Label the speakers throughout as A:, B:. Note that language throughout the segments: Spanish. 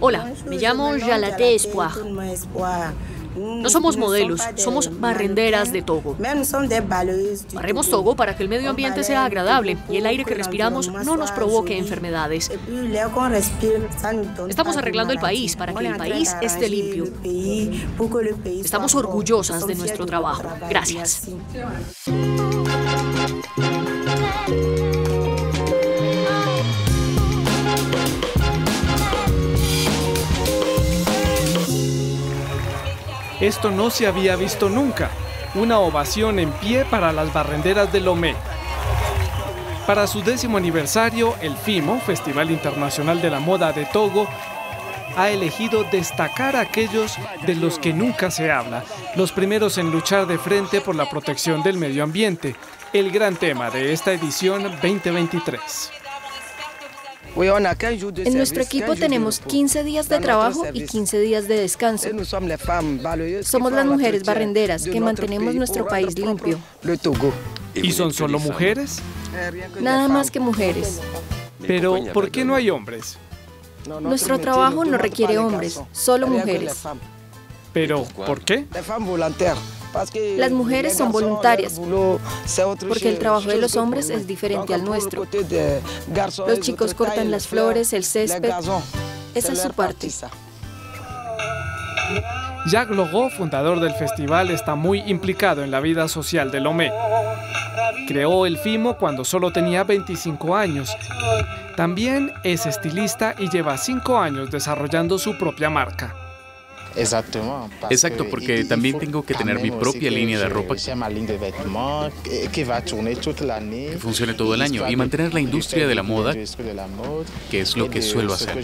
A: Hola, me llamo Jalate Espoir. No somos modelos, somos barrenderas de Togo. Barremos Togo para que el medio ambiente sea agradable y el aire que respiramos no nos provoque enfermedades. Estamos arreglando el país para que el país esté limpio. Estamos orgullosas de nuestro trabajo. Gracias.
B: Esto no se había visto nunca. Una ovación en pie para las barrenderas de Lomé. Para su décimo aniversario, el FIMO, Festival Internacional de la Moda de Togo, ha elegido destacar a aquellos de los que nunca se habla, los primeros en luchar de frente por la protección del medio ambiente, el gran tema de esta edición 2023.
C: En nuestro equipo tenemos 15 días de trabajo y 15 días de descanso. Somos las mujeres barrenderas que mantenemos nuestro país limpio.
B: ¿Y son solo mujeres?
C: Nada más que mujeres.
B: Pero, ¿por qué no hay hombres?
C: Nuestro trabajo no requiere hombres, solo mujeres.
B: ¿Pero por qué?
C: Las mujeres son voluntarias, porque el trabajo de los hombres es diferente al nuestro. Los chicos cortan las flores, el césped. Esa es su parte.
B: Jacques Logo, fundador del festival, está muy implicado en la vida social de Lomé. Creó el FIMO cuando solo tenía 25 años. También es estilista y lleva 5 años desarrollando su propia marca.
D: Exacto, porque también tengo que tener mi propia línea de ropa. que funcione todo el año. y mantener la industria de la moda, que es lo que suelo hacer.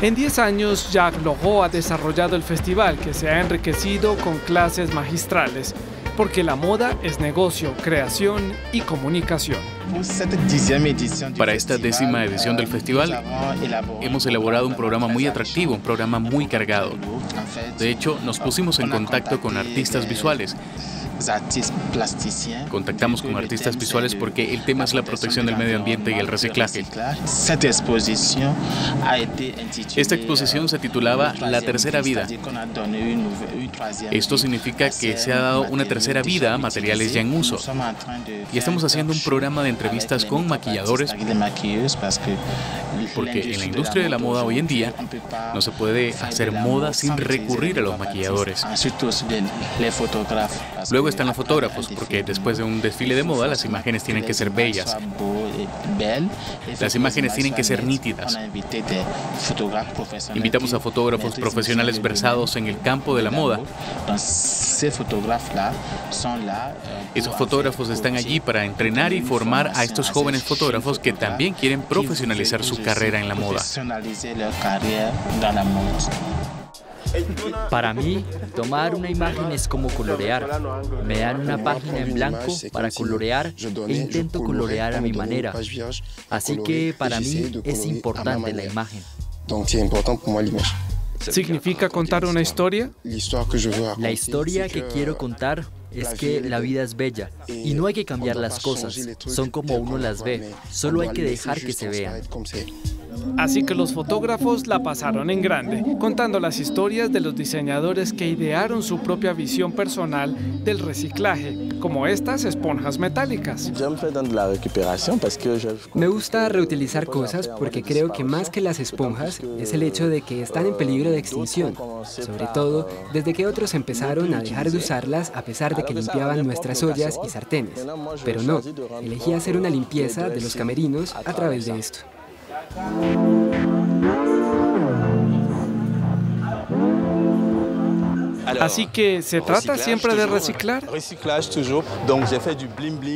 B: En 10 años, Jacques Logo ha desarrollado el festival que se ha enriquecido con clases magistrales, porque la moda es negocio, creación y comunicación.
D: Para esta décima edición del festival hemos elaborado un programa muy atractivo, un programa muy cargado. De hecho, nos pusimos en contacto con artistas visuales Contactamos con artistas visuales porque el tema es la protección del medio ambiente y el reciclaje. Esta exposición se titulaba La tercera vida. Esto significa que se ha dado una tercera vida a materiales ya en uso. Y estamos haciendo un programa de entrevistas con maquilladores porque en la industria de la moda hoy en día no se puede hacer moda sin recurrir a los maquilladores. Luego están los fotógrafos, porque después de un desfile de moda las imágenes tienen que ser bellas. Las imágenes tienen que ser nítidas. Invitamos a fotógrafos profesionales versados en el campo de la moda. Esos fotógrafos están allí para entrenar y formar a estos jóvenes fotógrafos que también quieren profesionalizar su carrera en la moda.
E: Para mí, tomar una imagen es como colorear. Me dan una página en blanco para colorear e intento colorear a mi manera. Así que para mí es importante la imagen.
B: ¿Significa contar una historia?
E: La historia que quiero contar es que la vida es bella y no hay que cambiar las cosas, son como uno las ve, solo hay que dejar que se vean.
B: Así que los fotógrafos la pasaron en grande, contando las historias de los diseñadores que idearon su propia visión personal del reciclaje, como estas esponjas metálicas.
F: Me gusta reutilizar cosas porque creo que más que las esponjas es el hecho de que están en peligro de extinción, sobre todo desde que otros empezaron a dejar de usarlas a pesar de que limpiaban nuestras ollas y sartenes. Pero no, elegí hacer una limpieza de los camerinos a través de esto. Thank you.
B: Así que se trata siempre de reciclar.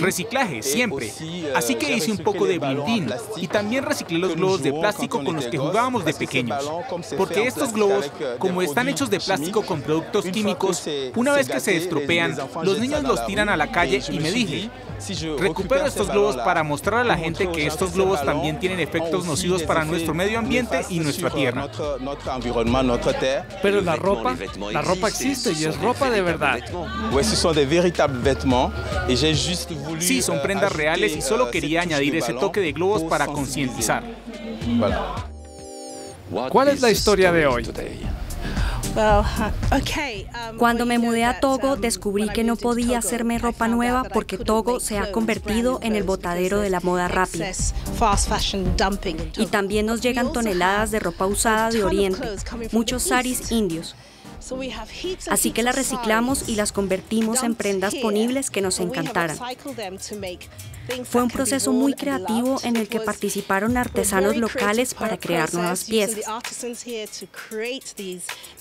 G: Reciclaje, siempre. Así que hice un poco de blindín y también reciclé los globos de plástico con los que jugábamos de pequeños. Porque estos globos, como están hechos de plástico con productos químicos, una vez que se estropean, los niños los tiran a la calle y me dije, Recupero estos globos para mostrar a la gente que estos globos también tienen efectos nocivos para nuestro medio ambiente y nuestra tierra.
B: Pero la ropa, la ropa existe y es ropa de verdad.
G: Sí, son prendas reales y solo quería añadir ese toque de globos para concientizar.
B: ¿Cuál es la historia de hoy?
H: Um, Cuando me mudé a Togo, um, descubrí que no podía hacerme ropa nueva porque Togo se ha convertido en el botadero de la moda rápida. Y también nos llegan toneladas de ropa usada de Oriente, muchos saris indios. Así que las reciclamos y las convertimos en prendas ponibles que nos encantaran. Fue un proceso muy creativo en el que participaron artesanos locales para crear nuevas piezas.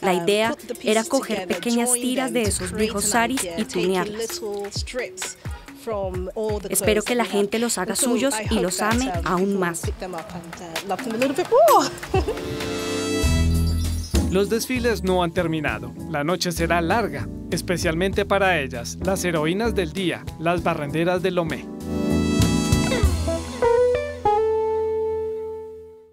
H: La uh, idea era coger pequeñas tiras de esos viejos saris y tunearlas. Espero que la gente los haga suyos y los ame um, aún más.
B: Los desfiles no han terminado. La noche será larga, especialmente para ellas, las heroínas del día, las barrenderas de Lomé.